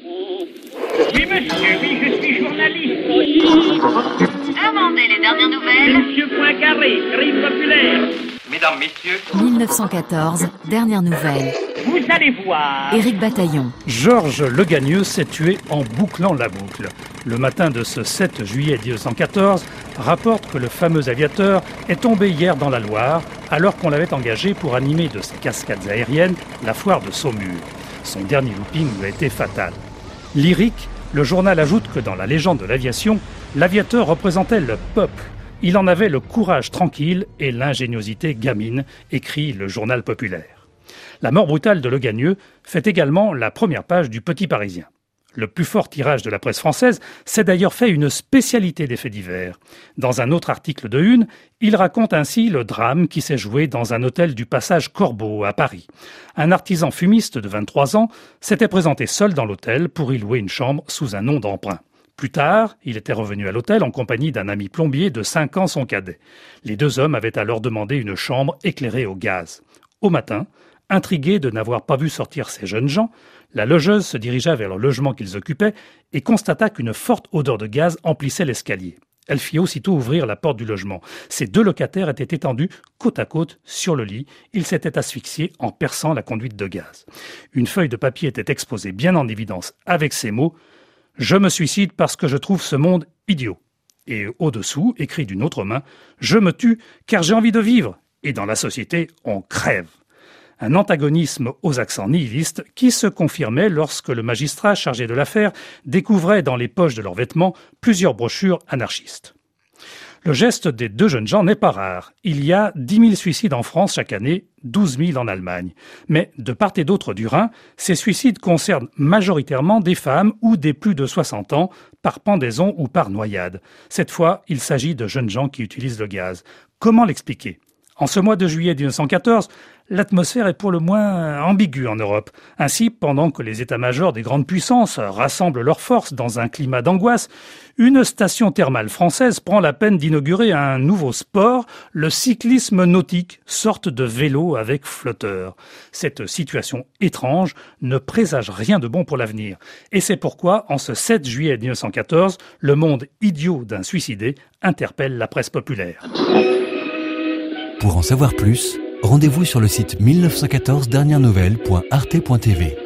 Oui, monsieur, oui, je suis journaliste. Demandez les dernières nouvelles. Monsieur Poincaré, crime populaire. Mesdames, Messieurs, 1914, dernière nouvelle. Vous allez voir. Éric Bataillon. Georges Legagneux s'est tué en bouclant la boucle. Le matin de ce 7 juillet 1914 rapporte que le fameux aviateur est tombé hier dans la Loire alors qu'on l'avait engagé pour animer de ses cascades aériennes la foire de Saumur. Son dernier looping lui a été fatal. Lyrique, le journal ajoute que dans la légende de l'aviation, l'aviateur représentait le peuple. Il en avait le courage tranquille et l'ingéniosité gamine, écrit le journal populaire. La mort brutale de Legagneux fait également la première page du Petit Parisien. Le plus fort tirage de la presse française s'est d'ailleurs fait une spécialité des faits divers. Dans un autre article de Une, il raconte ainsi le drame qui s'est joué dans un hôtel du passage Corbeau à Paris. Un artisan fumiste de 23 ans s'était présenté seul dans l'hôtel pour y louer une chambre sous un nom d'emprunt. Plus tard, il était revenu à l'hôtel en compagnie d'un ami plombier de 5 ans son cadet. Les deux hommes avaient alors demandé une chambre éclairée au gaz. Au matin, intrigués de n'avoir pas vu sortir ces jeunes gens, la logeuse se dirigea vers le logement qu'ils occupaient et constata qu'une forte odeur de gaz emplissait l'escalier. Elle fit aussitôt ouvrir la porte du logement. Ces deux locataires étaient étendus côte à côte sur le lit. Ils s'étaient asphyxiés en perçant la conduite de gaz. Une feuille de papier était exposée bien en évidence avec ces mots Je me suicide parce que je trouve ce monde idiot. Et au-dessous, écrit d'une autre main Je me tue car j'ai envie de vivre. Et dans la société, on crève un antagonisme aux accents nihilistes qui se confirmait lorsque le magistrat chargé de l'affaire découvrait dans les poches de leurs vêtements plusieurs brochures anarchistes. Le geste des deux jeunes gens n'est pas rare. Il y a 10 000 suicides en France chaque année, 12 000 en Allemagne. Mais de part et d'autre du Rhin, ces suicides concernent majoritairement des femmes ou des plus de 60 ans, par pendaison ou par noyade. Cette fois, il s'agit de jeunes gens qui utilisent le gaz. Comment l'expliquer? En ce mois de juillet 1914, l'atmosphère est pour le moins ambiguë en Europe. Ainsi, pendant que les états-majors des grandes puissances rassemblent leurs forces dans un climat d'angoisse, une station thermale française prend la peine d'inaugurer un nouveau sport, le cyclisme nautique, sorte de vélo avec flotteur. Cette situation étrange ne présage rien de bon pour l'avenir. Et c'est pourquoi, en ce 7 juillet 1914, le monde idiot d'un suicidé interpelle la presse populaire. Pour en savoir plus, rendez-vous sur le site 1914 dernières nouvelles.arte.tv.